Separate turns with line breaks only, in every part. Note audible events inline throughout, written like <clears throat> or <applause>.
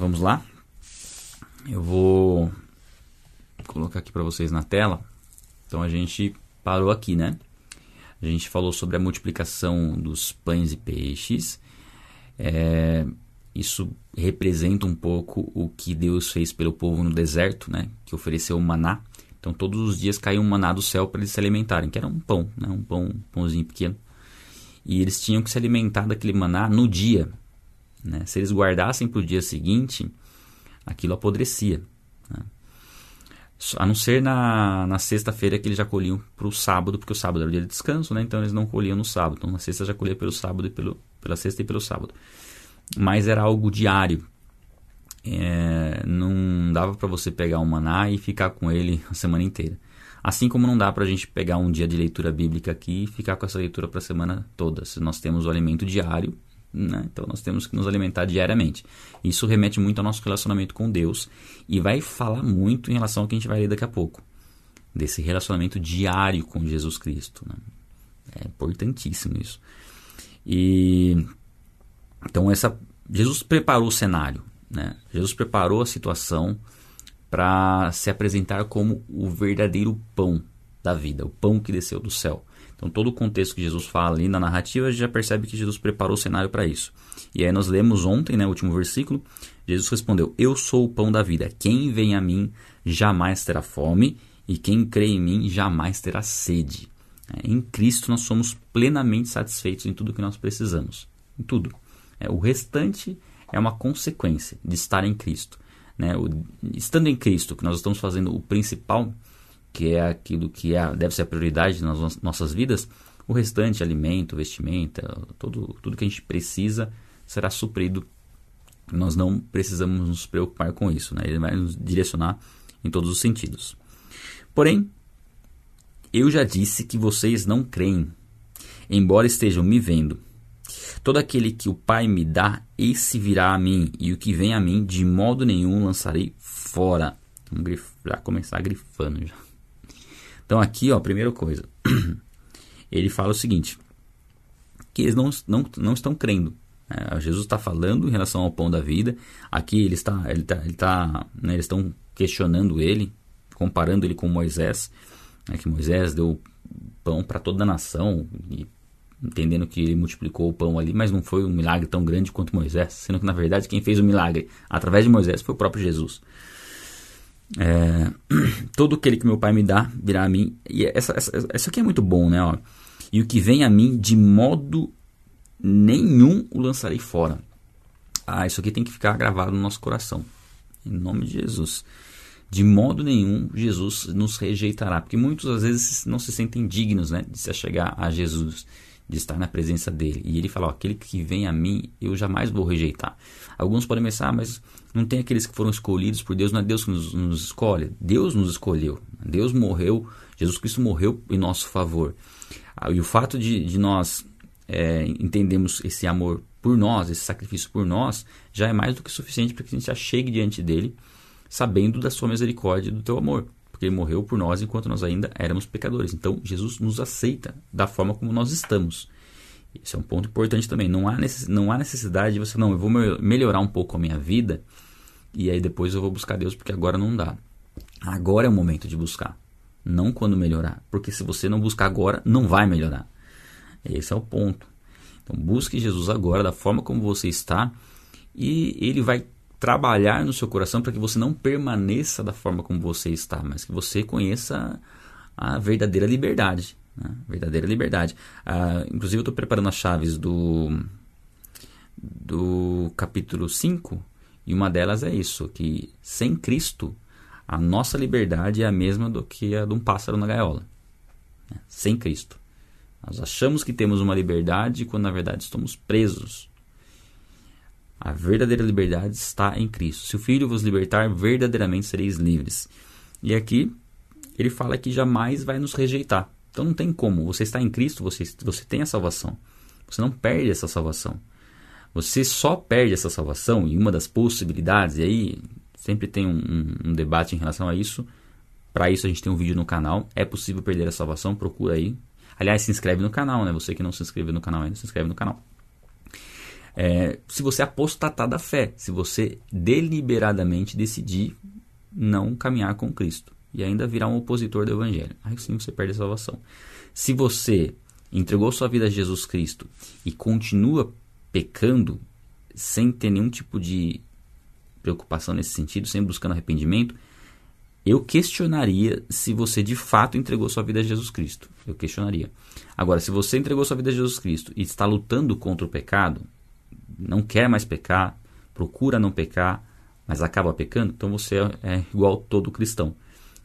vamos lá. Eu vou colocar aqui para vocês na tela. Então a gente parou aqui, né? A gente falou sobre a multiplicação dos pães e peixes. É, isso representa um pouco o que Deus fez pelo povo no deserto, né? Que ofereceu o maná. Então todos os dias caiu um maná do céu para eles se alimentarem, que era um pão, né? Um pão, um pãozinho pequeno. E eles tinham que se alimentar daquele maná no dia. Né? Se eles guardassem para o dia seguinte, aquilo apodrecia. Né? A não ser na, na sexta-feira que eles já colhiam para o sábado, porque o sábado era o dia de descanso, né? então eles não colhiam no sábado. Então na sexta já colhia pelo sábado e pelo, pela sexta e pelo sábado. Mas era algo diário. É, não dava para você pegar um maná e ficar com ele a semana inteira. Assim como não dá para a gente pegar um dia de leitura bíblica aqui e ficar com essa leitura para a semana toda. Se nós temos o alimento diário, né? então nós temos que nos alimentar diariamente. Isso remete muito ao nosso relacionamento com Deus e vai falar muito em relação ao que a gente vai ler daqui a pouco. Desse relacionamento diário com Jesus Cristo. Né? É importantíssimo isso. E então essa Jesus preparou o cenário, né? Jesus preparou a situação para se apresentar como o verdadeiro pão da vida, o pão que desceu do céu. Então, todo o contexto que Jesus fala ali na narrativa, a gente já percebe que Jesus preparou o cenário para isso. E aí nós lemos ontem, né, o último versículo, Jesus respondeu: Eu sou o pão da vida. Quem vem a mim jamais terá fome, e quem crê em mim jamais terá sede. É, em Cristo nós somos plenamente satisfeitos em tudo que nós precisamos. Em tudo. É, o restante é uma consequência de estar em Cristo. Né? Estando em Cristo, que nós estamos fazendo o principal, que é aquilo que é, deve ser a prioridade nas nossas vidas, o restante, alimento, vestimenta, todo, tudo que a gente precisa será suprido. Nós não precisamos nos preocupar com isso, né? ele vai nos direcionar em todos os sentidos. Porém, eu já disse que vocês não creem, embora estejam me vendo. Todo aquele que o Pai me dá, esse virá a mim, e o que vem a mim, de modo nenhum lançarei fora. Vamos já começar grifando já. Então aqui, ó, primeira coisa. <clears throat> ele fala o seguinte, que eles não, não, não estão crendo. É, Jesus está falando em relação ao pão da vida. Aqui ele está, ele está, ele está né, eles estão questionando ele, comparando ele com Moisés, né, que Moisés deu pão para toda a nação e entendendo que ele multiplicou o pão ali, mas não foi um milagre tão grande quanto Moisés, sendo que na verdade quem fez o milagre através de Moisés foi o próprio Jesus. É, <clears throat> todo aquele que meu pai me dá virá a mim. E essa, essa, essa aqui é muito bom, né? Ó. E o que vem a mim, de modo nenhum o lançarei fora. Ah, isso aqui tem que ficar gravado no nosso coração. Em nome de Jesus. De modo nenhum Jesus nos rejeitará. Porque muitos às vezes não se sentem dignos né, de se chegar a Jesus de estar na presença dele. E ele fala: ó, aquele que vem a mim, eu jamais vou rejeitar. Alguns podem pensar, ah, mas não tem aqueles que foram escolhidos por Deus, não é Deus que nos, nos escolhe. Deus nos escolheu. Deus morreu, Jesus Cristo morreu em nosso favor. Ah, e o fato de, de nós é, entendemos esse amor por nós, esse sacrifício por nós, já é mais do que suficiente para que a gente achegue diante dele, sabendo da sua misericórdia e do teu amor porque ele morreu por nós enquanto nós ainda éramos pecadores. Então, Jesus nos aceita da forma como nós estamos. Esse é um ponto importante também. Não há, necess, não há necessidade de você, não, eu vou melhorar um pouco a minha vida e aí depois eu vou buscar Deus porque agora não dá. Agora é o momento de buscar, não quando melhorar. Porque se você não buscar agora, não vai melhorar. Esse é o ponto. Então, busque Jesus agora, da forma como você está, e ele vai trabalhar no seu coração para que você não permaneça da forma como você está, mas que você conheça a verdadeira liberdade. Né? Verdadeira liberdade. Ah, inclusive, eu estou preparando as chaves do, do capítulo 5, e uma delas é isso: que sem Cristo, a nossa liberdade é a mesma do que a de um pássaro na gaiola. Né? Sem Cristo. Nós achamos que temos uma liberdade quando na verdade estamos presos a verdadeira liberdade está em Cristo. Se o Filho vos libertar, verdadeiramente sereis livres. E aqui ele fala que jamais vai nos rejeitar. Então não tem como. Você está em Cristo, você, você tem a salvação. Você não perde essa salvação. Você só perde essa salvação, e uma das possibilidades, e aí sempre tem um, um, um debate em relação a isso. Para isso a gente tem um vídeo no canal. É possível perder a salvação? Procura aí. Aliás, se inscreve no canal, né? Você que não se inscreveu no canal ainda, se inscreve no canal. É, se você apostatar da fé, se você deliberadamente decidir não caminhar com Cristo e ainda virar um opositor do Evangelho, aí sim você perde a salvação. Se você entregou sua vida a Jesus Cristo e continua pecando sem ter nenhum tipo de preocupação nesse sentido, sem buscando arrependimento, eu questionaria se você de fato entregou sua vida a Jesus Cristo. Eu questionaria. Agora, se você entregou sua vida a Jesus Cristo e está lutando contra o pecado, não quer mais pecar, procura não pecar, mas acaba pecando, então você é igual todo cristão.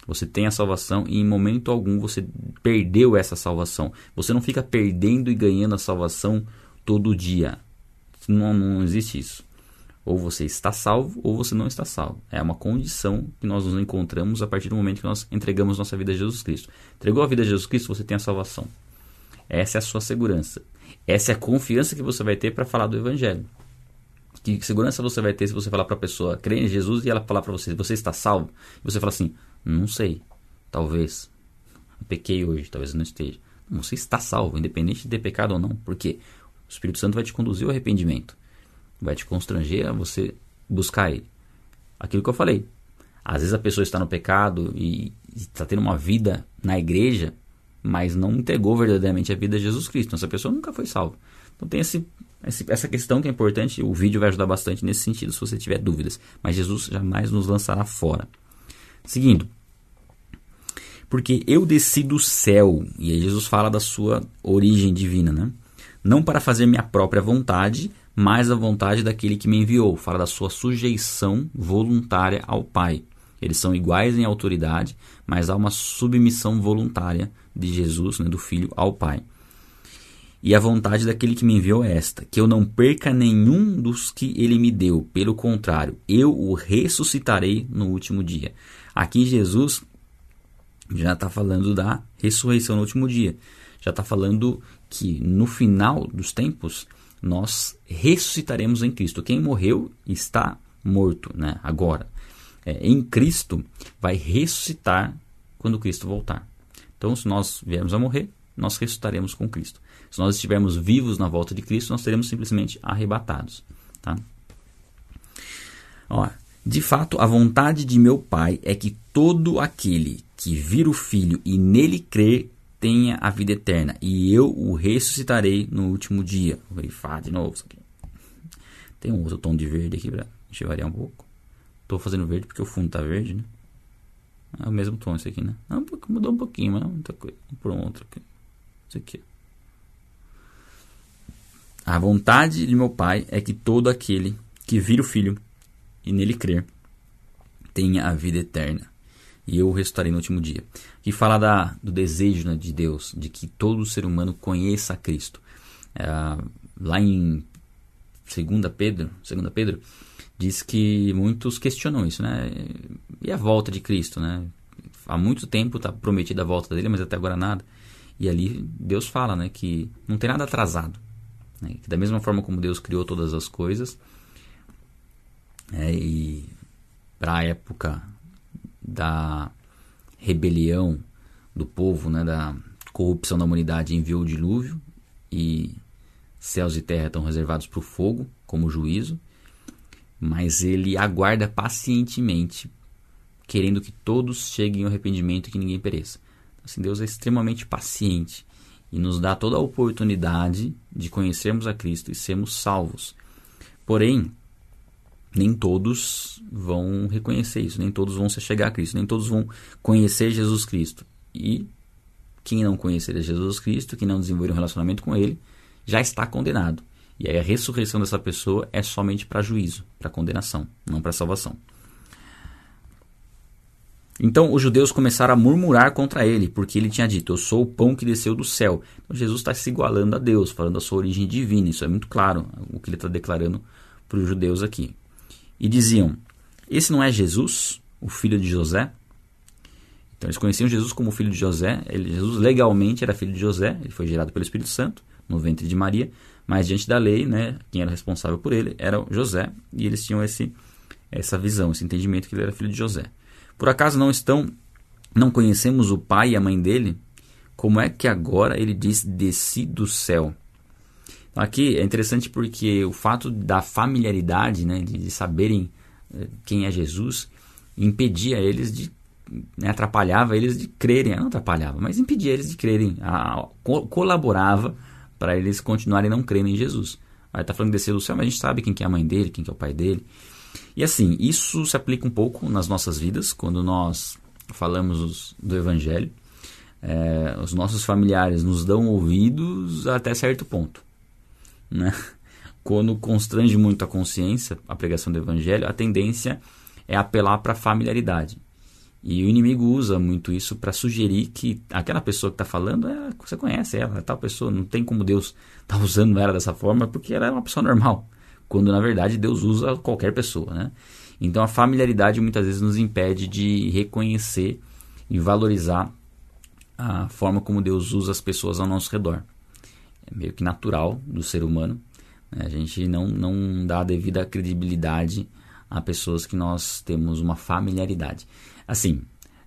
Você tem a salvação e em momento algum você perdeu essa salvação. Você não fica perdendo e ganhando a salvação todo dia. Não, não existe isso. Ou você está salvo ou você não está salvo. É uma condição que nós nos encontramos a partir do momento que nós entregamos nossa vida a Jesus Cristo. Entregou a vida a Jesus Cristo, você tem a salvação. Essa é a sua segurança. Essa é a confiança que você vai ter para falar do Evangelho. Que segurança você vai ter se você falar para a pessoa, crê em Jesus e ela falar para você, você está salvo? E você fala assim, não sei, talvez. Eu pequei hoje, talvez eu não esteja. Você está salvo, independente de ter pecado ou não. Porque o Espírito Santo vai te conduzir ao arrependimento vai te constranger a você buscar ele. Aquilo que eu falei. Às vezes a pessoa está no pecado e está tendo uma vida na igreja, mas não entregou verdadeiramente a vida a Jesus Cristo. Então, essa pessoa nunca foi salva. Então tem esse, essa questão que é importante. O vídeo vai ajudar bastante nesse sentido, se você tiver dúvidas. Mas Jesus jamais nos lançará fora. Seguindo. Porque eu desci do céu, e aí Jesus fala da sua origem divina, né? Não para fazer minha própria vontade, mais a vontade daquele que me enviou. Fala da sua sujeição voluntária ao Pai. Eles são iguais em autoridade, mas há uma submissão voluntária de Jesus, né, do Filho, ao Pai. E a vontade daquele que me enviou é esta: que eu não perca nenhum dos que ele me deu. Pelo contrário, eu o ressuscitarei no último dia. Aqui Jesus já está falando da ressurreição no último dia. Já está falando que no final dos tempos nós ressuscitaremos em Cristo. Quem morreu está morto, né? Agora, é, em Cristo vai ressuscitar quando Cristo voltar. Então, se nós viermos a morrer, nós ressuscitaremos com Cristo. Se nós estivermos vivos na volta de Cristo, nós seremos simplesmente arrebatados, tá? Ó, de fato, a vontade de meu Pai é que todo aquele que vir o Filho e nele crer tenha a vida eterna, e eu o ressuscitarei no último dia. Vou grifar de novo isso aqui. Tem um outro tom de verde aqui para variar um pouco. Estou fazendo verde porque o fundo está verde, né? É o mesmo tom esse aqui, né? Não, mudou um pouquinho, mas não muita coisa. Por um outro aqui. Esse aqui. A vontade de meu Pai é que todo aquele que vira o Filho e nele crer tenha a vida eterna e eu o no último dia. Que fala da, do desejo né, de Deus, de que todo ser humano conheça a Cristo. É, lá em 2 Pedro, 2 Pedro, diz que muitos questionam isso, né? E a volta de Cristo, né? Há muito tempo está prometida a volta dele, mas até agora nada. E ali Deus fala, né, que não tem nada atrasado. Né? Que da mesma forma como Deus criou todas as coisas, é, e para a época da rebelião do povo, né, da corrupção da humanidade, enviou o dilúvio e céus e terra estão reservados para o fogo como juízo, mas ele aguarda pacientemente, querendo que todos cheguem ao arrependimento e que ninguém pereça. Assim, Deus é extremamente paciente e nos dá toda a oportunidade de conhecermos a Cristo e sermos salvos. Porém, nem todos vão reconhecer isso, nem todos vão se chegar a Cristo, nem todos vão conhecer Jesus Cristo. E quem não conhecer Jesus Cristo, quem não desenvolver um relacionamento com Ele, já está condenado. E aí a ressurreição dessa pessoa é somente para juízo, para condenação, não para salvação. Então os judeus começaram a murmurar contra ele, porque ele tinha dito: Eu sou o pão que desceu do céu. Então Jesus está se igualando a Deus, falando da sua origem divina. Isso é muito claro o que ele está declarando para os judeus aqui e diziam: Esse não é Jesus, o filho de José? Então eles conheciam Jesus como filho de José. Ele, Jesus legalmente era filho de José, ele foi gerado pelo Espírito Santo no ventre de Maria, mas diante da lei, né, quem era responsável por ele era José, e eles tinham esse, essa visão, esse entendimento que ele era filho de José. Por acaso não estão, não conhecemos o pai e a mãe dele? Como é que agora ele diz desci do céu? Aqui é interessante porque o fato da familiaridade, né, de, de saberem eh, quem é Jesus, impedia eles de né, atrapalhava eles de crerem, não atrapalhava, mas impedia eles de crerem, a, co colaborava para eles continuarem não crendo em Jesus. Aí está falando de descer do céu, mas a gente sabe quem que é a mãe dele, quem que é o pai dele. E assim, isso se aplica um pouco nas nossas vidas, quando nós falamos do Evangelho. É, os nossos familiares nos dão ouvidos até certo ponto. Né? <laughs> Quando constrange muito a consciência, a pregação do Evangelho, a tendência é apelar para a familiaridade. E o inimigo usa muito isso para sugerir que aquela pessoa que está falando, é, você conhece ela, é tal pessoa, não tem como Deus estar <laughs> tá usando ela dessa forma porque ela é uma pessoa normal. Quando na verdade Deus usa qualquer pessoa. Né? Então a familiaridade muitas vezes nos impede de reconhecer e valorizar a forma como Deus usa as pessoas ao nosso redor. É meio que natural do ser humano. Né? A gente não, não dá a devida credibilidade a pessoas que nós temos uma familiaridade. Assim,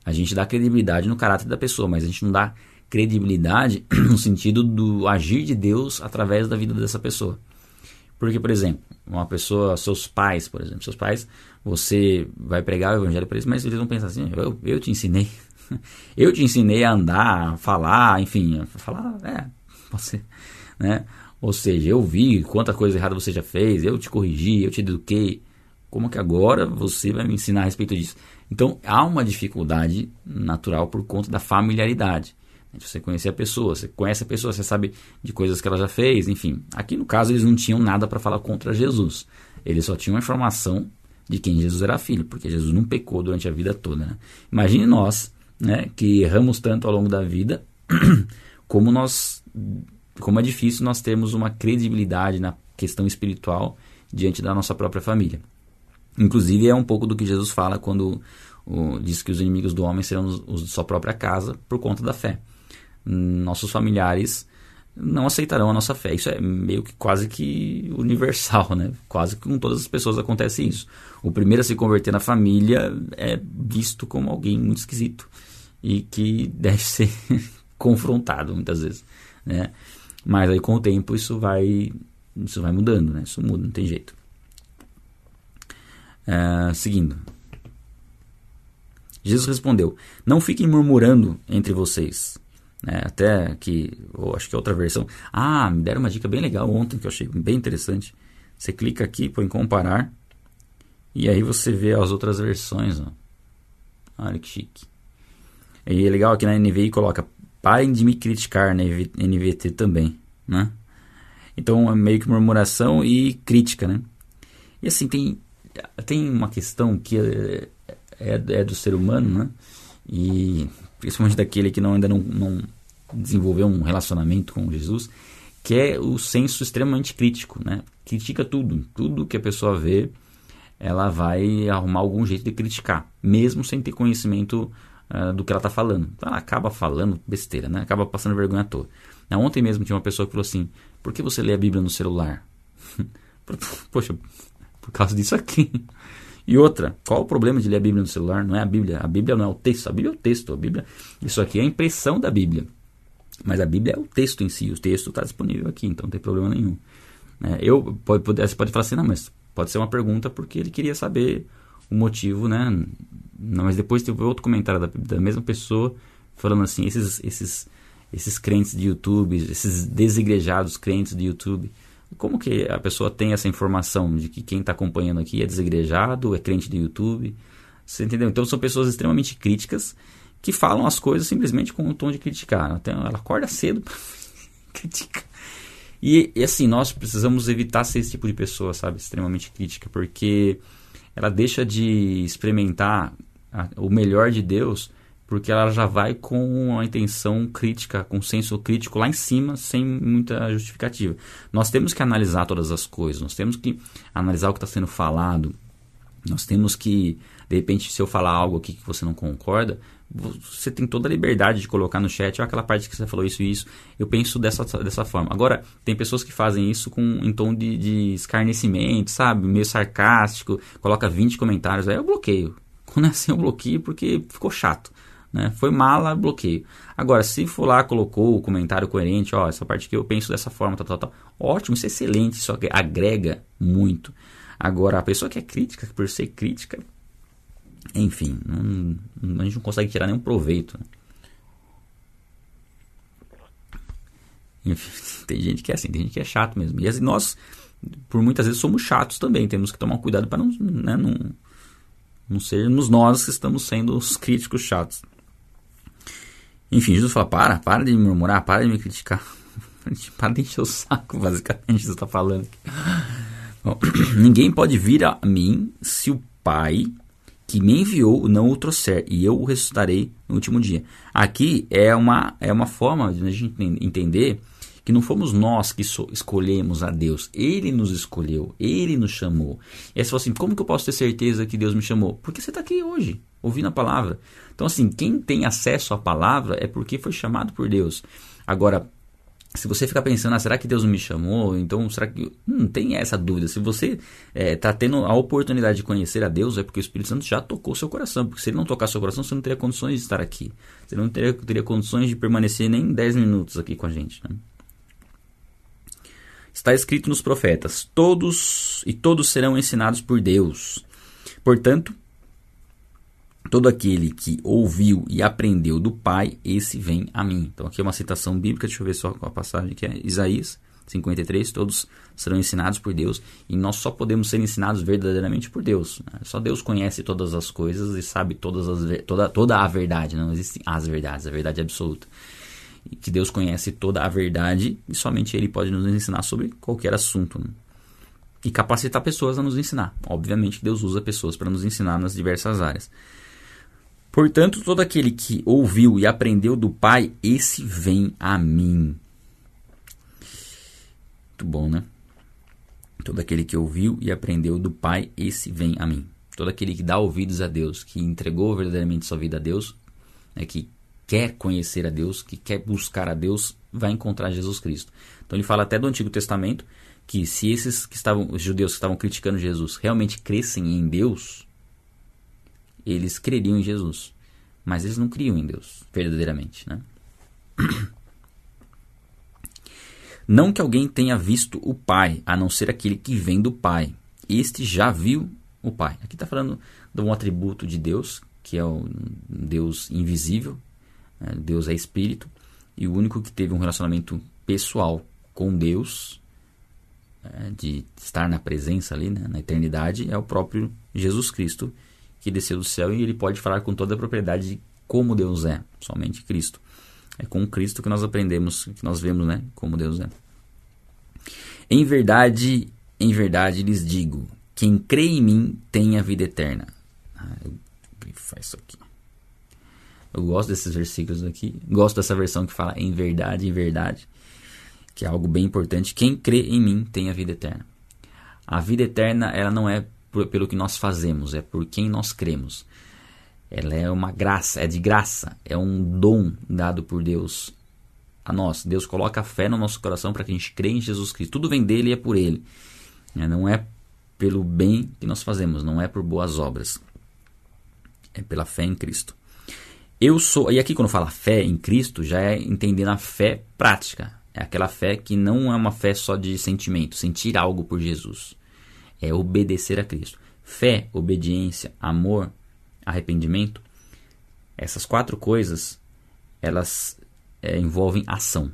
a gente dá credibilidade no caráter da pessoa, mas a gente não dá credibilidade <clears throat> no sentido do agir de Deus através da vida dessa pessoa. Porque, por exemplo, uma pessoa, seus pais, por exemplo, seus pais, você vai pregar o evangelho para eles, mas eles vão pensar assim: eu, eu te ensinei. <laughs> eu te ensinei a andar, a falar, enfim, a falar, é, você, né? Ou seja, eu vi quanta coisa errada você já fez, eu te corrigi, eu te eduquei. Como que agora você vai me ensinar a respeito disso? Então há uma dificuldade natural por conta da familiaridade. Você conhecer a pessoa, você conhece a pessoa, você sabe de coisas que ela já fez, enfim. Aqui no caso eles não tinham nada para falar contra Jesus. Eles só tinham a informação de quem Jesus era filho, porque Jesus não pecou durante a vida toda. Né? Imagine nós, né, que erramos tanto ao longo da vida, <clears throat> como nós, como é difícil nós termos uma credibilidade na questão espiritual diante da nossa própria família. Inclusive, é um pouco do que Jesus fala quando o, diz que os inimigos do homem serão os, os de sua própria casa por conta da fé. Nossos familiares não aceitarão a nossa fé. Isso é meio que quase que universal, né? Quase que com todas as pessoas acontece isso. O primeiro a se converter na família é visto como alguém muito esquisito e que <laughs> deve ser confrontado muitas vezes, né? Mas aí com o tempo isso vai isso vai mudando, né? Isso muda, não tem jeito. Uh, seguindo. Jesus respondeu: Não fiquem murmurando entre vocês. É, até que, ou acho que é outra versão. Ah, me deram uma dica bem legal ontem que eu achei bem interessante. Você clica aqui, põe comparar. E aí você vê as outras versões. Ó. Olha que chique. E é legal aqui na NVI coloca: parem de me criticar na NVT também. Né? Então é meio que murmuração e crítica. Né? E assim, tem tem uma questão que é, é, é, do ser humano, né? E principalmente daquele que não, ainda não, não desenvolveu um relacionamento com Jesus, que é o senso extremamente crítico, né? Critica tudo, tudo que a pessoa vê, ela vai arrumar algum jeito de criticar, mesmo sem ter conhecimento uh, do que ela está falando. Então ela acaba falando besteira, né? Acaba passando vergonha à toa. Ontem mesmo tinha uma pessoa que falou assim: por que você lê a Bíblia no celular? <laughs> Poxa, por causa disso aqui. E outra, qual o problema de ler a Bíblia no celular? Não é a Bíblia. A Bíblia não é o texto. A Bíblia é o texto. A Bíblia, isso aqui é a impressão da Bíblia. Mas a Bíblia é o texto em si. O texto está disponível aqui, então não tem problema nenhum. É, eu pode, pode, você pode falar assim, não, mas pode ser uma pergunta porque ele queria saber o motivo, né? Não, mas depois teve outro comentário da, da mesma pessoa falando assim, esses, esses, esses crentes de YouTube, esses desigrejados crentes de YouTube, como que a pessoa tem essa informação de que quem está acompanhando aqui é desegrejado, é crente do YouTube? Você entendeu? Então são pessoas extremamente críticas que falam as coisas simplesmente com o tom de criticar. Então, ela acorda cedo para <laughs> criticar. E, e, assim, nós precisamos evitar ser esse tipo de pessoa, sabe? Extremamente crítica, porque ela deixa de experimentar a, o melhor de Deus porque ela já vai com uma intenção crítica, com senso crítico lá em cima, sem muita justificativa. Nós temos que analisar todas as coisas, nós temos que analisar o que está sendo falado, nós temos que, de repente, se eu falar algo aqui que você não concorda, você tem toda a liberdade de colocar no chat, aquela parte que você falou isso e isso. Eu penso dessa, dessa forma. Agora, tem pessoas que fazem isso com em tom de, de escarnecimento, sabe? Meio sarcástico, coloca 20 comentários, aí eu bloqueio. Quando é assim, eu bloqueio porque ficou chato Né? Foi mala, bloqueio. Agora, se for lá, colocou o comentário coerente, ó, essa parte que eu penso dessa forma, tal, tal, tal. Ótimo, isso é excelente, isso agrega muito. Agora, a pessoa que é crítica, por ser crítica, enfim, não, a gente não consegue tirar nenhum proveito. Né? Enfim, <laughs> tem gente que é assim, tem gente que é chato mesmo. E nós, por muitas vezes, somos chatos também. Temos que tomar cuidado para não, né, não, não sermos nós que estamos sendo os críticos chatos. Enfim, Jesus fala: para, para de me murmurar, para de me criticar. <laughs> para de encher o saco, <laughs> basicamente, você está falando. Bom, <clears throat> ninguém pode vir a mim se o Pai que me enviou não o trouxer, e eu o ressuscitarei no último dia. Aqui é uma, é uma forma de a gente entender que não fomos nós que so, escolhemos a Deus, Ele nos escolheu, Ele nos chamou. E aí você fala assim, como que eu posso ter certeza que Deus me chamou? Porque você está aqui hoje, ouvindo a palavra. Então assim, quem tem acesso à palavra é porque foi chamado por Deus. Agora, se você ficar pensando, ah, será que Deus me chamou? Então, será que. Não tem essa dúvida. Se você está é, tá tendo a oportunidade de conhecer a Deus, é porque o Espírito Santo já tocou seu coração. Porque se ele não tocar seu coração, você não teria condições de estar aqui. Você não teria, teria condições de permanecer nem 10 minutos aqui com a gente. Né? Está escrito nos profetas: todos e todos serão ensinados por Deus. Portanto, Todo aquele que ouviu e aprendeu do Pai, esse vem a mim. Então aqui é uma citação bíblica, deixa eu ver só qual a passagem que é Isaías 53, todos serão ensinados por Deus e nós só podemos ser ensinados verdadeiramente por Deus. Né? Só Deus conhece todas as coisas e sabe todas as, toda, toda a verdade, não existem as verdades, a verdade é absoluta. E que Deus conhece toda a verdade e somente Ele pode nos ensinar sobre qualquer assunto. Né? E capacitar pessoas a nos ensinar. Obviamente Deus usa pessoas para nos ensinar nas diversas áreas. Portanto, todo aquele que ouviu e aprendeu do Pai, esse vem a mim. Muito bom, né? Todo aquele que ouviu e aprendeu do Pai, esse vem a mim. Todo aquele que dá ouvidos a Deus, que entregou verdadeiramente sua vida a Deus, né, que quer conhecer a Deus, que quer buscar a Deus, vai encontrar Jesus Cristo. Então ele fala até do Antigo Testamento que se esses que estavam, os judeus que estavam criticando Jesus, realmente crescem em Deus, eles creriam em Jesus. Mas eles não criam em Deus, verdadeiramente. Né? <clears throat> Não que alguém tenha visto o Pai, a não ser aquele que vem do Pai. Este já viu o Pai. Aqui está falando de um atributo de Deus, que é o Deus invisível. Né? Deus é espírito. E o único que teve um relacionamento pessoal com Deus, né? de estar na presença ali, né? na eternidade, é o próprio Jesus Cristo, que desceu do céu e ele pode falar com toda a propriedade de como Deus é, somente Cristo. É com Cristo que nós aprendemos, que nós vemos, né, como Deus é. Em verdade, em verdade lhes digo, quem crê em mim tem a vida eterna. Ah, eu isso aqui. Eu gosto desses versículos aqui. Gosto dessa versão que fala em verdade, em verdade, que é algo bem importante. Quem crê em mim tem a vida eterna. A vida eterna, ela não é por, pelo que nós fazemos, é por quem nós cremos. Ela é uma graça, é de graça, é um dom dado por Deus a nós. Deus coloca a fé no nosso coração para que a gente creia em Jesus Cristo. Tudo vem dele e é por ele. É, não é pelo bem que nós fazemos, não é por boas obras. É pela fé em Cristo. Eu sou, e aqui quando fala fé em Cristo, já é entendendo a fé prática. É aquela fé que não é uma fé só de sentimento, sentir algo por Jesus é obedecer a Cristo. Fé, obediência, amor, arrependimento, essas quatro coisas, elas é, envolvem ação.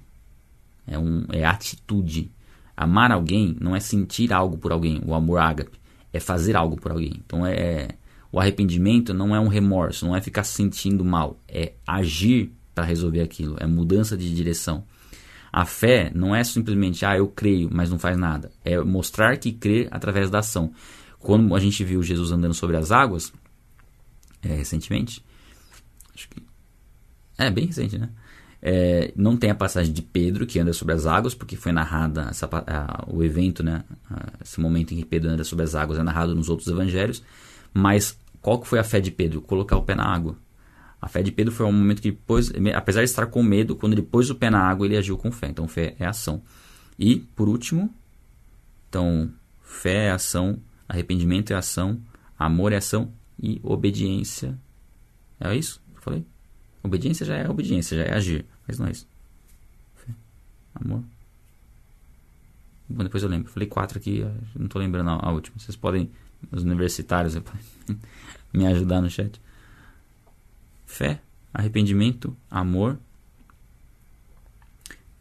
É, um, é atitude. Amar alguém não é sentir algo por alguém, o amor ágape, é fazer algo por alguém. Então é, é o arrependimento não é um remorso, não é ficar sentindo mal, é agir para resolver aquilo, é mudança de direção. A fé não é simplesmente, ah, eu creio, mas não faz nada. É mostrar que crê através da ação. Quando a gente viu Jesus andando sobre as águas, é, recentemente, acho que. É, bem recente, né? É, não tem a passagem de Pedro que anda sobre as águas, porque foi narrada essa, a, o evento, né? esse momento em que Pedro anda sobre as águas é narrado nos outros evangelhos. Mas qual que foi a fé de Pedro? Colocar o pé na água. A fé de Pedro foi um momento que, pôs, apesar de estar com medo, quando ele pôs o pé na água, ele agiu com fé. Então, fé é ação. E, por último, então, fé é ação, arrependimento é ação, amor é ação e obediência. É isso que eu falei? Obediência já é obediência, já é agir. Mas não é isso. Fé, amor. Bom, depois eu lembro. Falei quatro aqui, não estou lembrando a, última. Vocês podem, os universitários, <laughs> me ajudar no chat. Fé, arrependimento, amor.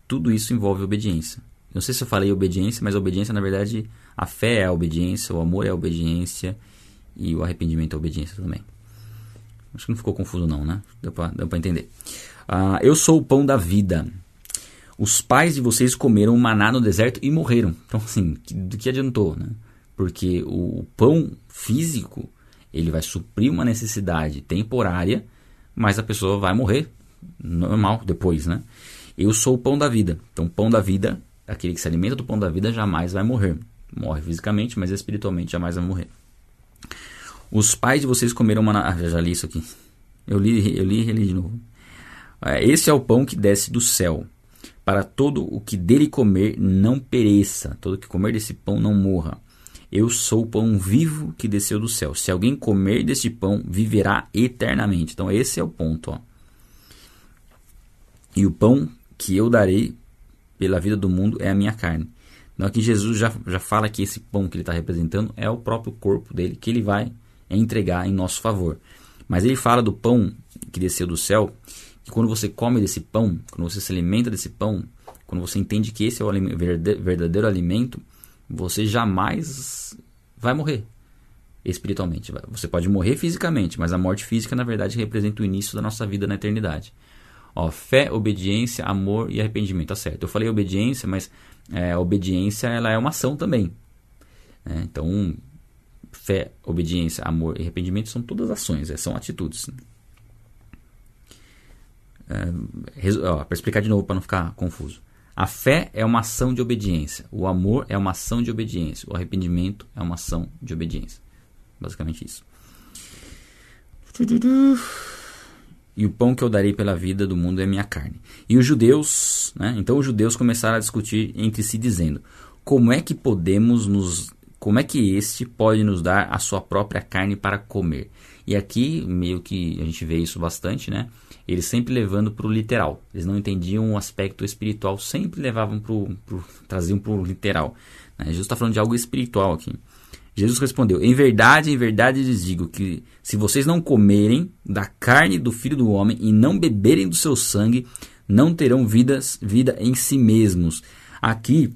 Tudo isso envolve obediência. Não sei se eu falei obediência, mas obediência, na verdade, a fé é a obediência, o amor é a obediência e o arrependimento é a obediência também. Acho que não ficou confuso não, né? Deu para entender. Uh, eu sou o pão da vida. Os pais de vocês comeram maná no deserto e morreram. Então, assim, do que adiantou, né? Porque o pão físico, ele vai suprir uma necessidade temporária, mas a pessoa vai morrer normal depois, né? Eu sou o pão da vida. Então, pão da vida, aquele que se alimenta do pão da vida, jamais vai morrer. Morre fisicamente, mas espiritualmente jamais vai morrer. Os pais de vocês comeram maná. Ah, já li isso aqui. Eu li, eu li de novo. É, esse é o pão que desce do céu. Para todo o que dele comer não pereça. Todo o que comer desse pão não morra. Eu sou o pão vivo que desceu do céu. Se alguém comer deste pão, viverá eternamente. Então, esse é o ponto. Ó. E o pão que eu darei pela vida do mundo é a minha carne. Então, aqui Jesus já, já fala que esse pão que ele está representando é o próprio corpo dele, que ele vai entregar em nosso favor. Mas ele fala do pão que desceu do céu, que quando você come desse pão, quando você se alimenta desse pão, quando você entende que esse é o verdadeiro alimento, você jamais vai morrer espiritualmente. Você pode morrer fisicamente, mas a morte física, na verdade, representa o início da nossa vida na eternidade. Ó, fé, obediência, amor e arrependimento. Tá certo. Eu falei obediência, mas é, a obediência ela é uma ação também. É, então, fé, obediência, amor e arrependimento são todas ações, é, são atitudes. É, para explicar de novo, para não ficar confuso. A fé é uma ação de obediência, o amor é uma ação de obediência, o arrependimento é uma ação de obediência. Basicamente isso. E o pão que eu darei pela vida do mundo é minha carne. E os judeus, né? então os judeus começaram a discutir entre si, dizendo: Como é que podemos nos como é que este pode nos dar a sua própria carne para comer? E aqui, meio que a gente vê isso bastante, né? Eles sempre levando para o literal. Eles não entendiam o aspecto espiritual, sempre levavam para o. traziam para o literal. Né? Jesus está falando de algo espiritual aqui. Jesus respondeu: Em verdade, em verdade lhes digo que se vocês não comerem da carne do filho do homem e não beberem do seu sangue, não terão vidas, vida em si mesmos. Aqui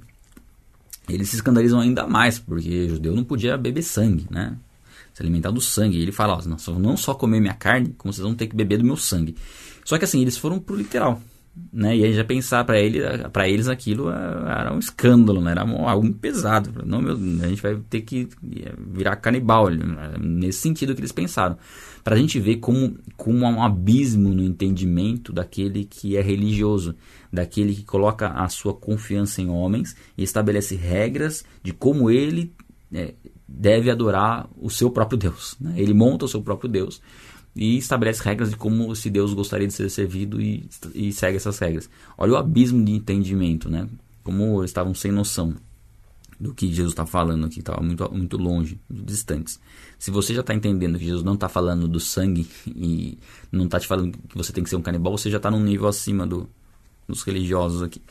eles se escandalizam ainda mais, porque judeu não podia beber sangue, né? Se alimentar do sangue. E ele fala, ó, não só comer minha carne, como vocês vão ter que beber do meu sangue. Só que assim, eles foram pro literal. Né? E aí já pensar para ele, para eles aquilo era um escândalo, né? era algo pesado. Não, meu, a gente vai ter que virar canibal, nesse sentido que eles pensaram. Para a gente ver como, como há um abismo no entendimento daquele que é religioso daquele que coloca a sua confiança em homens e estabelece regras de como ele é, deve adorar o seu próprio Deus. Né? Ele monta o seu próprio Deus e estabelece regras de como esse Deus gostaria de ser servido e, e segue essas regras. Olha o abismo de entendimento, né? como eles estavam sem noção do que Jesus está falando aqui, estava muito, muito longe, distantes. Se você já está entendendo que Jesus não está falando do sangue <laughs> e não está te falando que você tem que ser um canibal, você já está num nível acima do, dos religiosos aqui.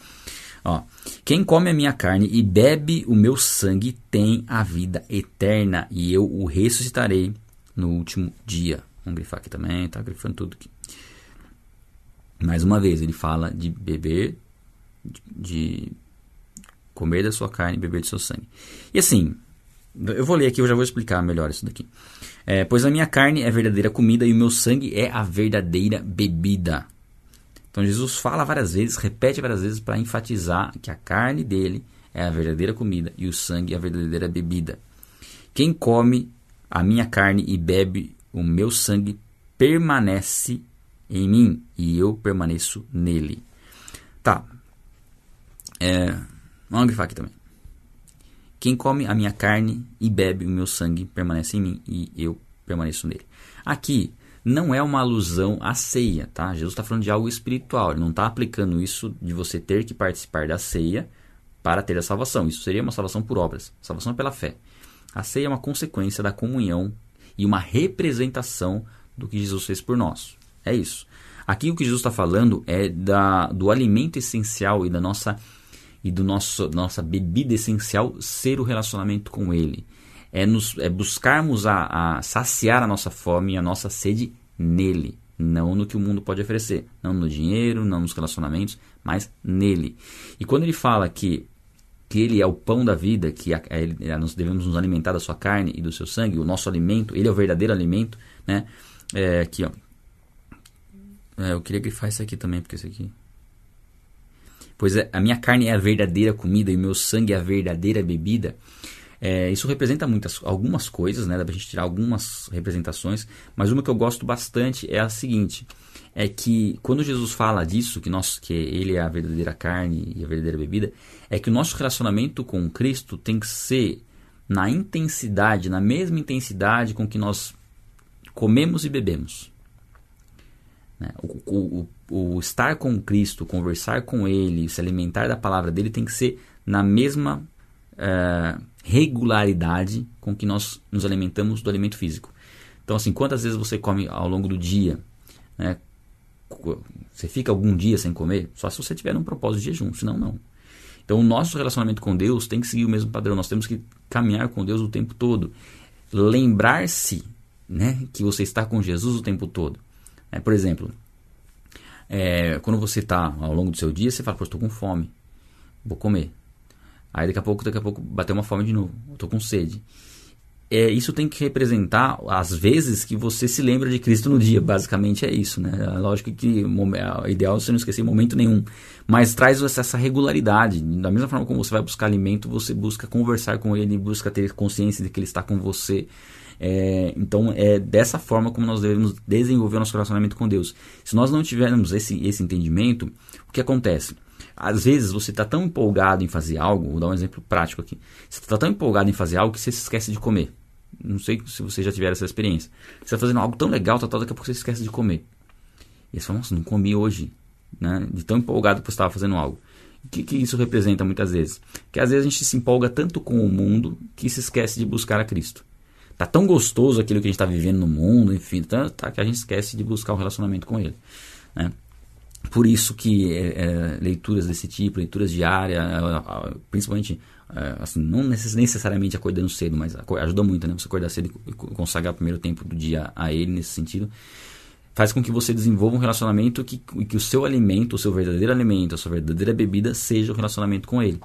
Ó, quem come a minha carne e bebe o meu sangue tem a vida eterna e eu o ressuscitarei no último dia. Vamos grifar aqui também, tá grifando tudo aqui. Mais uma vez, ele fala de beber, de comer da sua carne e beber do seu sangue. E assim, eu vou ler aqui, eu já vou explicar melhor isso daqui. É, pois a minha carne é verdadeira comida e o meu sangue é a verdadeira bebida. Então Jesus fala várias vezes, repete várias vezes para enfatizar que a carne dele é a verdadeira comida e o sangue é a verdadeira bebida. Quem come a minha carne e bebe o meu sangue permanece em mim e eu permaneço nele. Tá. É, vamos grifar aqui também. Quem come a minha carne e bebe o meu sangue permanece em mim e eu permaneço nele. Aqui não é uma alusão à ceia, tá? Jesus está falando de algo espiritual, ele não está aplicando isso de você ter que participar da ceia para ter a salvação. Isso seria uma salvação por obras, salvação pela fé. A ceia é uma consequência da comunhão e uma representação do que Jesus fez por nós. É isso. Aqui o que Jesus está falando é da, do alimento essencial e da nossa e do nosso nossa bebida essencial ser o relacionamento com Ele. É, nos, é buscarmos a, a saciar a nossa fome e a nossa sede nele, não no que o mundo pode oferecer, não no dinheiro, não nos relacionamentos, mas nele. E quando ele fala que que ele é o pão da vida, que a, a, nós devemos nos alimentar da sua carne e do seu sangue, o nosso alimento, ele é o verdadeiro alimento, né? É, aqui, ó. É, eu queria faça isso aqui também, porque isso aqui. Pois é, a minha carne é a verdadeira comida e o meu sangue é a verdadeira bebida. É, isso representa muitas, algumas coisas, né? Dá pra gente tirar algumas representações, mas uma que eu gosto bastante é a seguinte: é que quando Jesus fala disso, que, nós, que ele é a verdadeira carne e a verdadeira bebida, é que o nosso relacionamento com Cristo tem que ser na intensidade, na mesma intensidade com que nós comemos e bebemos. Né? O, o, o, o estar com Cristo, conversar com Ele, se alimentar da palavra dele tem que ser na mesma uh, regularidade com que nós nos alimentamos do alimento físico. Então, assim, quantas vezes você come ao longo do dia? Né? Você fica algum dia sem comer? Só se você tiver um propósito de jejum, senão não. Então, o nosso relacionamento com Deus tem que seguir o mesmo padrão. Nós temos que caminhar com Deus o tempo todo. Lembrar-se né, que você está com Jesus o tempo todo. É, por exemplo, é, quando você está ao longo do seu dia, você fala, estou com fome, vou comer. Aí daqui a pouco, daqui a pouco bateu uma fome de novo. Eu tô com sede. É, isso tem que representar as vezes que você se lembra de Cristo no dia. Basicamente é isso, né? É lógico que o ideal é você não esquecer momento nenhum. Mas traz essa regularidade. Da mesma forma como você vai buscar alimento, você busca conversar com Ele, busca ter consciência de que Ele está com você. É, então é dessa forma como nós devemos desenvolver o nosso relacionamento com Deus. Se nós não tivermos esse, esse entendimento, o que acontece? Às vezes você está tão empolgado em fazer algo, vou dar um exemplo prático aqui. Você está tão empolgado em fazer algo que você se esquece de comer. Não sei se você já tiver essa experiência. Você está fazendo algo tão legal, tal, tal, daqui a pouco você esquece de comer. E você fala, nossa, não comi hoje. Né? De tão empolgado que você estava fazendo algo. O que, que isso representa muitas vezes? Que às vezes a gente se empolga tanto com o mundo que se esquece de buscar a Cristo. Tá tão gostoso aquilo que a gente está vivendo no mundo, enfim, tá, tá, que a gente esquece de buscar um relacionamento com Ele. Né? Por isso que é, é, leituras desse tipo, leituras diárias, é, principalmente, é, assim, não necessariamente acordando cedo, mas ajuda muito, né? Você acordar cedo e consagrar o primeiro tempo do dia a ele nesse sentido, faz com que você desenvolva um relacionamento que, que o seu alimento, o seu verdadeiro alimento, a sua verdadeira bebida seja o relacionamento com ele.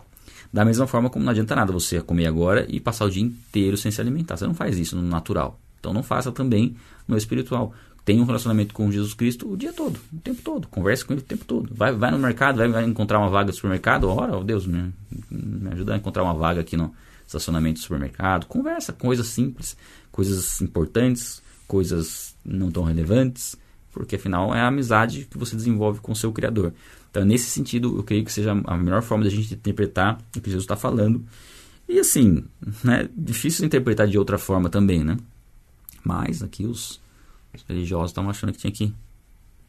Da mesma forma como não adianta nada você comer agora e passar o dia inteiro sem se alimentar. Você não faz isso no natural. Então não faça também no espiritual tenha um relacionamento com Jesus Cristo o dia todo, o tempo todo. Converse com ele o tempo todo. Vai, vai no mercado, vai, vai encontrar uma vaga no supermercado. Ora, oh Deus, me, me ajuda a encontrar uma vaga aqui no estacionamento do supermercado. Conversa, coisas simples, coisas importantes, coisas não tão relevantes, porque afinal é a amizade que você desenvolve com o seu Criador. Então, nesse sentido, eu creio que seja a melhor forma da gente interpretar o que Jesus está falando. E assim, né, difícil interpretar de outra forma também, né? Mas aqui os os religiosos estavam achando que tinha que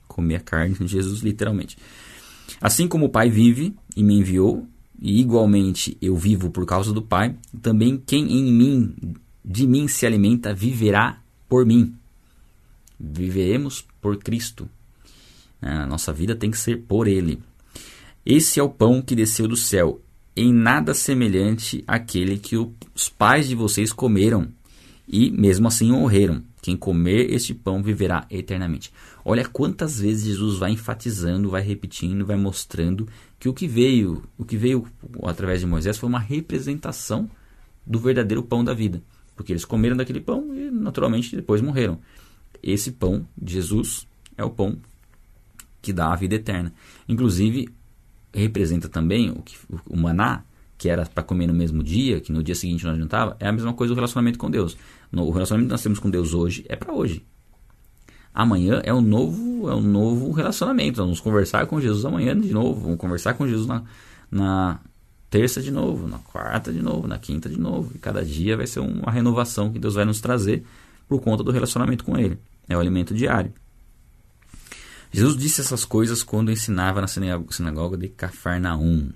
comer a carne de Jesus, literalmente. Assim como o Pai vive e me enviou, e igualmente eu vivo por causa do Pai, também quem em mim, de mim se alimenta, viverá por mim. Viveremos por Cristo. A nossa vida tem que ser por Ele. Esse é o pão que desceu do céu, em nada semelhante àquele que os pais de vocês comeram e mesmo assim morreram. Quem comer este pão viverá eternamente. Olha quantas vezes Jesus vai enfatizando, vai repetindo, vai mostrando que o que veio, o que veio através de Moisés foi uma representação do verdadeiro pão da vida, porque eles comeram daquele pão e naturalmente depois morreram. Esse pão de Jesus é o pão que dá a vida eterna. Inclusive representa também o, que, o maná que era para comer no mesmo dia, que no dia seguinte não adiantava, é a mesma coisa o relacionamento com Deus. No, o relacionamento que nós temos com Deus hoje é para hoje. Amanhã é um novo, é um novo relacionamento. Vamos conversar com Jesus amanhã de novo, vamos conversar com Jesus na, na terça de novo, na quarta de novo, na quinta de novo. E cada dia vai ser uma renovação que Deus vai nos trazer por conta do relacionamento com Ele. É o alimento diário. Jesus disse essas coisas quando ensinava na sinagoga de Cafarnaum.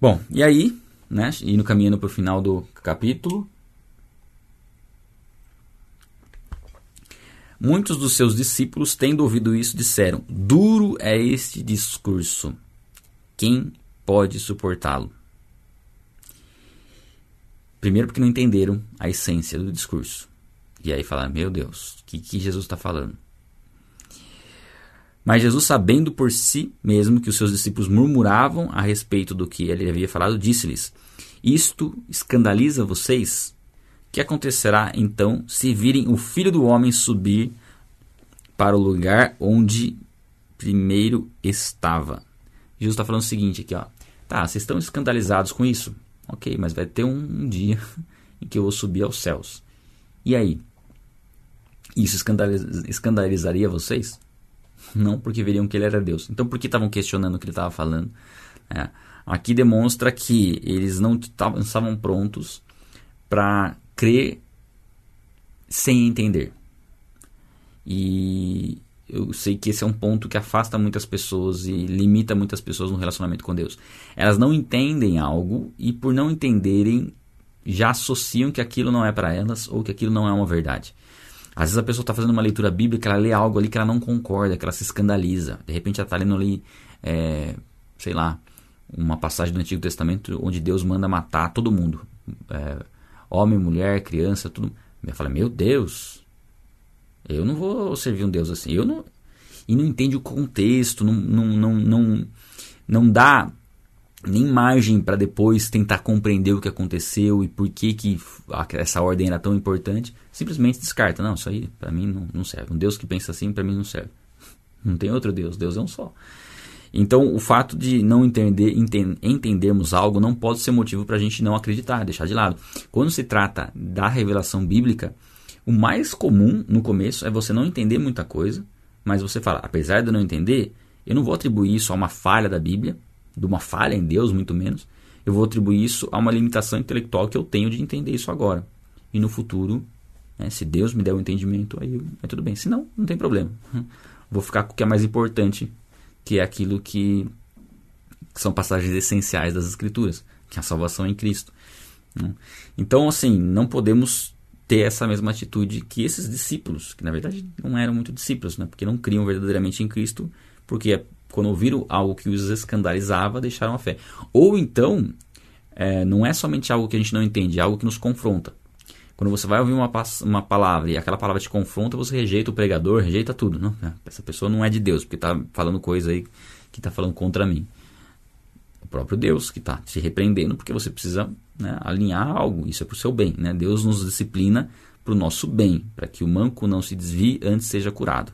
Bom, e aí, né, indo caminhando para o final do capítulo, Muitos dos seus discípulos, tendo ouvido isso, disseram: Duro é este discurso. Quem pode suportá-lo? Primeiro, porque não entenderam a essência do discurso. E aí falaram: Meu Deus, o que, que Jesus está falando? Mas Jesus, sabendo por si mesmo que os seus discípulos murmuravam a respeito do que ele havia falado, disse-lhes: Isto escandaliza vocês? Que acontecerá então se virem o filho do homem subir para o lugar onde primeiro estava? Jesus está falando o seguinte aqui, ó. Tá, vocês estão escandalizados com isso? Ok, mas vai ter um, dia <laughs> em que eu vou subir aos céus. E aí? Isso escandaliz, escandalizaria vocês? Não, porque veriam que ele era Deus. Então, por que estavam questionando o que ele estava falando? É, aqui demonstra que eles não estavam prontos para crer sem entender. E eu sei que esse é um ponto que afasta muitas pessoas e limita muitas pessoas no relacionamento com Deus. Elas não entendem algo e, por não entenderem, já associam que aquilo não é para elas ou que aquilo não é uma verdade. Às vezes a pessoa está fazendo uma leitura bíblica, ela lê algo ali que ela não concorda, que ela se escandaliza. De repente ela está lendo ali, é, sei lá, uma passagem do Antigo Testamento onde Deus manda matar todo mundo. É, homem, mulher, criança, tudo. Eu falei, meu Deus, eu não vou servir um Deus assim. Eu não, e não entende o contexto, não, não, não, não, não dá nem margem para depois tentar compreender o que aconteceu e por que, que essa ordem era tão importante. Simplesmente descarta. Não, isso aí para mim não, não serve. Um Deus que pensa assim para mim não serve. Não tem outro Deus, Deus é um só. Então, o fato de não entender, entendermos algo não pode ser motivo para a gente não acreditar, deixar de lado. Quando se trata da revelação bíblica, o mais comum no começo é você não entender muita coisa, mas você fala, apesar de eu não entender, eu não vou atribuir isso a uma falha da Bíblia, de uma falha em Deus, muito menos. Eu vou atribuir isso a uma limitação intelectual que eu tenho de entender isso agora. E no futuro, né, se Deus me der o um entendimento, aí, aí tudo bem. Se não, não tem problema. <laughs> Vou ficar com o que é mais importante que é aquilo que, que são passagens essenciais das Escrituras, que é a salvação em Cristo. Né? Então, assim, não podemos ter essa mesma atitude que esses discípulos, que na verdade não eram muito discípulos, né? porque não criam verdadeiramente em Cristo, porque quando ouviram algo que os escandalizava, deixaram a fé. Ou então, é, não é somente algo que a gente não entende, é algo que nos confronta. Quando você vai ouvir uma, uma palavra e aquela palavra te confronta, você rejeita o pregador, rejeita tudo. Não, né? essa pessoa não é de Deus, porque está falando coisa aí que está falando contra mim. O próprio Deus que está te repreendendo, porque você precisa né, alinhar algo. Isso é para o seu bem. Né? Deus nos disciplina para o nosso bem, para que o manco não se desvie antes seja curado.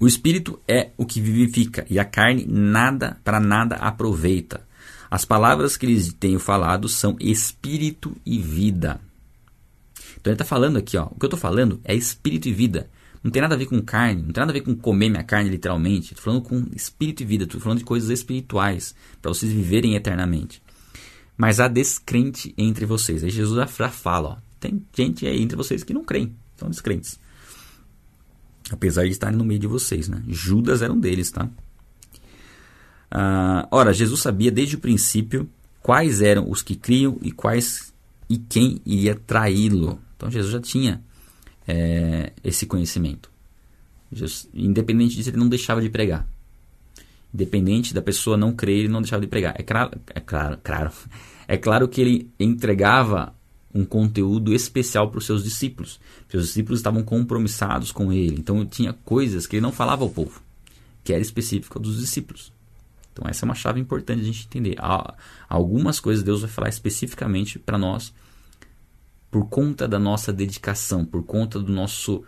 O espírito é o que vivifica e a carne nada para nada aproveita. As palavras que lhes tenho falado são espírito e vida. Então ele está falando aqui, ó, o que eu estou falando é espírito e vida. Não tem nada a ver com carne, não tem nada a ver com comer minha carne literalmente. Estou falando com espírito e vida, estou falando de coisas espirituais, para vocês viverem eternamente. Mas há descrente entre vocês. Aí Jesus já fala, ó, tem gente aí entre vocês que não creem, são descrentes. Apesar de estarem no meio de vocês, né? Judas era um deles, tá? Ah, ora, Jesus sabia desde o princípio quais eram os que criam e quais e quem iria traí-lo. Então Jesus já tinha é, esse conhecimento. Jesus, independente disso, ele não deixava de pregar. Independente da pessoa não crer, ele não deixava de pregar. É claro, é claro, claro, é claro que ele entregava um conteúdo especial para os seus discípulos. Seus discípulos estavam compromissados com ele. Então tinha coisas que ele não falava ao povo, que era específico dos discípulos. Então essa é uma chave importante a gente entender. Há algumas coisas Deus vai falar especificamente para nós por conta da nossa dedicação, por conta do nosso,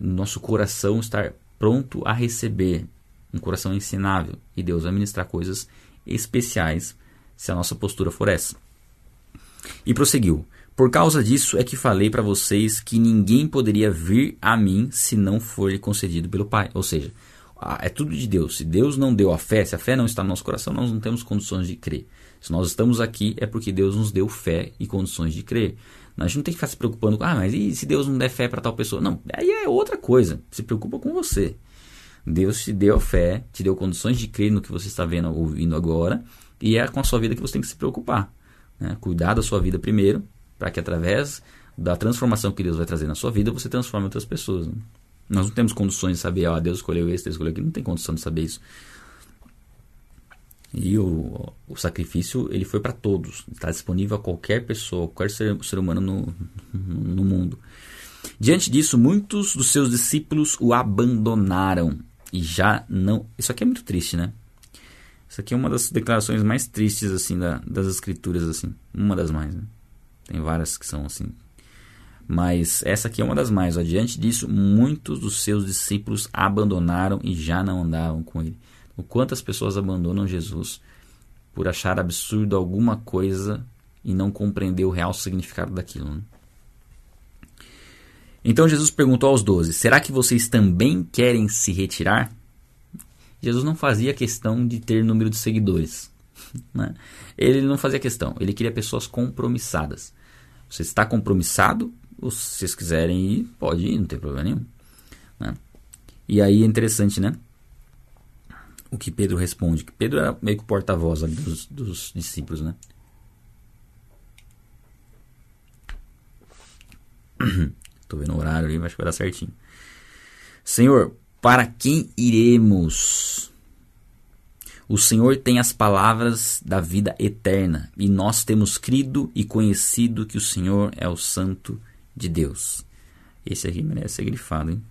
nosso coração estar pronto a receber, um coração ensinável. E Deus vai ministrar coisas especiais se a nossa postura for essa. E prosseguiu: Por causa disso é que falei para vocês que ninguém poderia vir a mim se não for lhe concedido pelo Pai. Ou seja, é tudo de Deus. Se Deus não deu a fé, se a fé não está no nosso coração, nós não temos condições de crer. Se nós estamos aqui, é porque Deus nos deu fé e condições de crer. A gente não tem que ficar se preocupando com, ah, mas e se Deus não der fé para tal pessoa? Não, aí é outra coisa. Se preocupa com você. Deus te deu a fé, te deu condições de crer no que você está vendo, ouvindo agora, e é com a sua vida que você tem que se preocupar. Né? Cuidar da sua vida primeiro, para que através da transformação que Deus vai trazer na sua vida, você transforma outras pessoas. Né? Nós não temos condições de saber, ó, Deus escolheu esse, Deus escolheu aquilo, não tem condição de saber isso. E o, o sacrifício, ele foi para todos, está disponível a qualquer pessoa, qualquer ser, ser humano no, no mundo. Diante disso, muitos dos seus discípulos o abandonaram e já não. Isso aqui é muito triste, né? Isso aqui é uma das declarações mais tristes assim da, das escrituras assim, uma das mais. Né? Tem várias que são assim. Mas essa aqui é uma das mais. Ó. Diante disso, muitos dos seus discípulos abandonaram e já não andavam com ele. O quanto as pessoas abandonam Jesus por achar absurdo alguma coisa e não compreender o real significado daquilo. Né? Então Jesus perguntou aos doze: Será que vocês também querem se retirar? Jesus não fazia questão de ter número de seguidores. <laughs> Né? Ele não fazia questão, ele queria pessoas compromissadas. Você está compromissado, ou se vocês quiserem ir, pode ir, não tem problema nenhum. Né? E aí é interessante, né? O que Pedro responde. Que Pedro era meio que o porta-voz dos, dos discípulos, né? <coughs> Tô vendo o horário ali, que vai dar certinho. Senhor, para quem iremos? O Senhor tem as palavras da vida eterna, e nós temos crido e conhecido que o Senhor é o Santo de Deus. Esse aqui merece ser grifado, hein?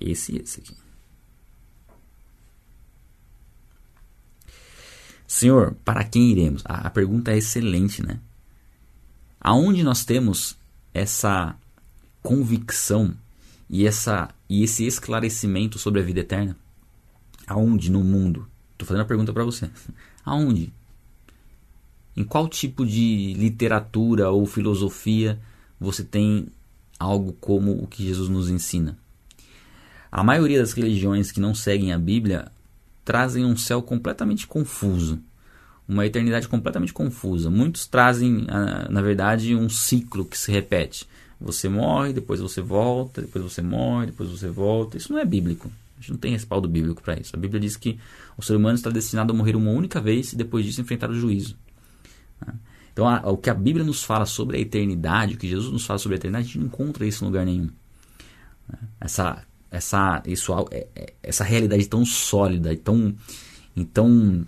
Esse e esse aqui. Senhor, para quem iremos? A, pergunta é excelente, né? Aonde nós temos essa convicção e, essa, e esse esclarecimento sobre a vida eterna? Aonde no mundo? Estou fazendo a pergunta para você. <laughs> Aonde? Em qual tipo de literatura ou filosofia você tem algo como o que Jesus nos ensina? A maioria das religiões que não seguem a Bíblia trazem um céu completamente confuso, uma eternidade completamente confusa. Muitos trazem, ah, na verdade, um ciclo que se repete. Você morre, depois você volta, depois você morre, depois você volta. Isso não é bíblico. A gente não tem respaldo bíblico para isso. A Bíblia diz que o ser humano está destinado a morrer uma única vez e depois disso enfrentar o juízo. Né? Então, o que a Bíblia nos fala sobre a eternidade, o que Jesus nos fala sobre a eternidade, a gente não encontra isso em lugar nenhum. Né? Essa, essa, isso, é, é, essa realidade tão sólida, tão, tão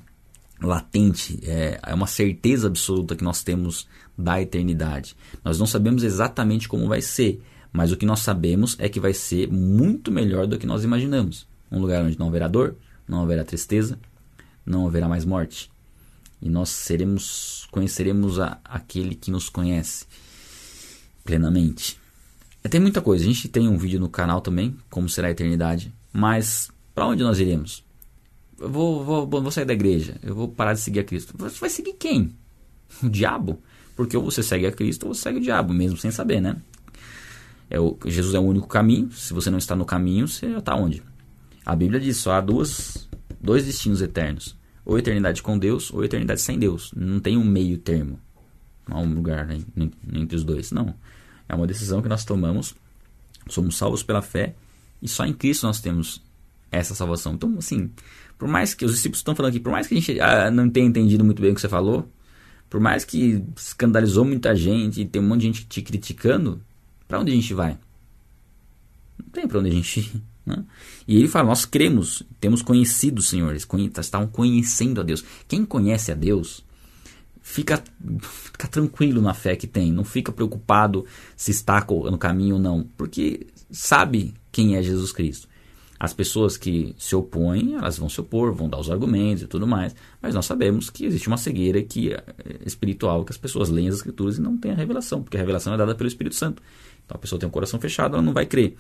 latente, é, é uma certeza absoluta que nós temos da eternidade. Nós não sabemos exatamente como vai ser, mas o que nós sabemos é que vai ser muito melhor do que nós imaginamos. Um lugar onde não haverá dor, não haverá tristeza, não haverá mais morte. E nós seremos, conheceremos a, aquele que nos conhece plenamente. É, tem muita coisa. A gente tem um vídeo no canal também, como será a eternidade. Mas para onde nós iremos? Eu vou, vou, vou sair da igreja. Eu vou parar de seguir a Cristo. Você vai seguir quem? O diabo? Porque ou você segue a Cristo ou você segue o diabo, mesmo sem saber, né? É o, Jesus é o único caminho. Se você não está no caminho, você já está onde? A Bíblia diz só há duas, dois destinos eternos: ou eternidade com Deus ou eternidade sem Deus. Não tem um meio termo. Não há um lugar né, entre os dois. Não. É uma decisão que nós tomamos. Somos salvos pela fé e só em Cristo nós temos essa salvação. Então, assim, por mais que os discípulos estão falando aqui, por mais que a gente ah, não tenha entendido muito bem o que você falou, por mais que escandalizou muita gente e tem um monte de gente te criticando, para onde a gente vai? Não tem para onde a gente ir. <laughs> Né? E ele fala: Nós cremos, temos conhecido o Senhor, eles estavam conhecendo a Deus. Quem conhece a Deus, fica, fica tranquilo na fé que tem, não fica preocupado se está no caminho ou não, porque sabe quem é Jesus Cristo. As pessoas que se opõem, elas vão se opor, vão dar os argumentos e tudo mais, mas nós sabemos que existe uma cegueira que é espiritual, que as pessoas leem as escrituras e não têm a revelação, porque a revelação é dada pelo Espírito Santo. Então a pessoa tem um coração fechado, ela não vai crer.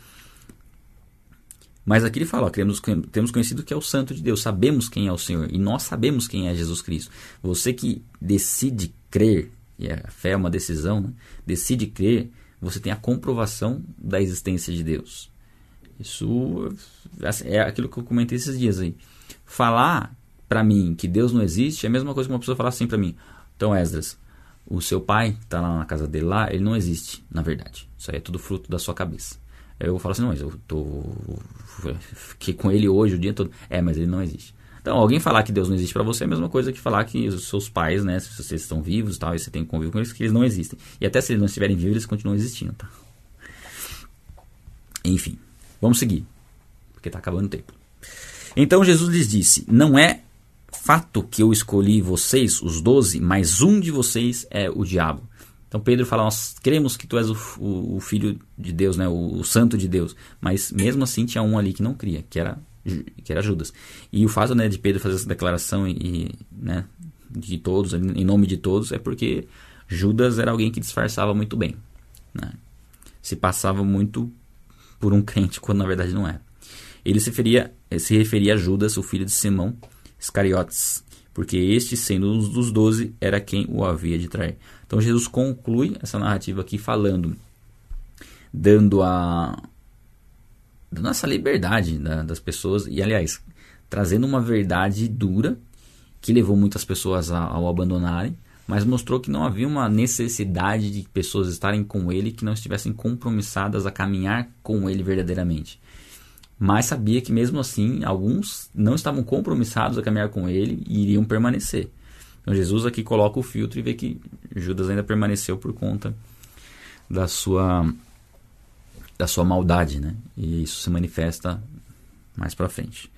Mas aqui ele fala, ó, cremos, temos conhecido que é o Santo de Deus, sabemos quem é o Senhor e nós sabemos quem é Jesus Cristo. Você que decide crer, e a fé é uma decisão, né? decide crer, você tem a comprovação da existência de Deus. Isso assim, é aquilo que eu comentei esses dias aí. Falar para mim que Deus não existe é a mesma coisa que uma pessoa falar assim para mim. Então, Esdras, o seu pai tá lá na casa dele lá, ele não existe, na verdade. Isso aí é tudo fruto da sua cabeça. Eu falo assim, não, mas eu tô fiquei com ele hoje o dia todo. É, mas ele não existe. Então, alguém falar que Deus não existe para você é a mesma coisa que falar que os seus pais, né, se vocês estão vivos tal, e você tem que conviver com eles, que eles não existem. E até se eles não estiverem vivos, eles continuam existindo, tá? Enfim, vamos seguir, porque está acabando o tempo. Então Jesus lhes disse: Não é fato que eu escolhi vocês, os doze, mas um de vocês é o diabo. Então Pedro fala: Nós cremos que tu és o, o, o filho de Deus, né, o, o, santo de Deus. Mas mesmo assim tinha um ali que não cria, que era, que era Judas. E o fato né, de Pedro fazer essa declaração e, né, de todos, em nome de todos, é porque Judas era alguém que disfarçava muito bem. Né? Se passava muito por um crente, quando na verdade não era. Ele se referia, se referia a Judas, o filho de Simão Iscariotes, porque este, sendo um dos doze, era quem o havia de trair. Então Jesus conclui essa narrativa aqui falando, dando a dando essa liberdade da, das pessoas e, aliás, trazendo uma verdade dura que levou muitas pessoas a, ao abandonarem, mas mostrou que não havia uma necessidade de pessoas estarem com ele que não estivessem compromissadas a caminhar com ele verdadeiramente mas sabia que mesmo assim alguns não estavam compromissados a caminhar com ele e iriam permanecer. Então Jesus aqui coloca o filtro e vê que Judas ainda permaneceu por conta da sua da sua maldade, né? E isso se manifesta mais para frente.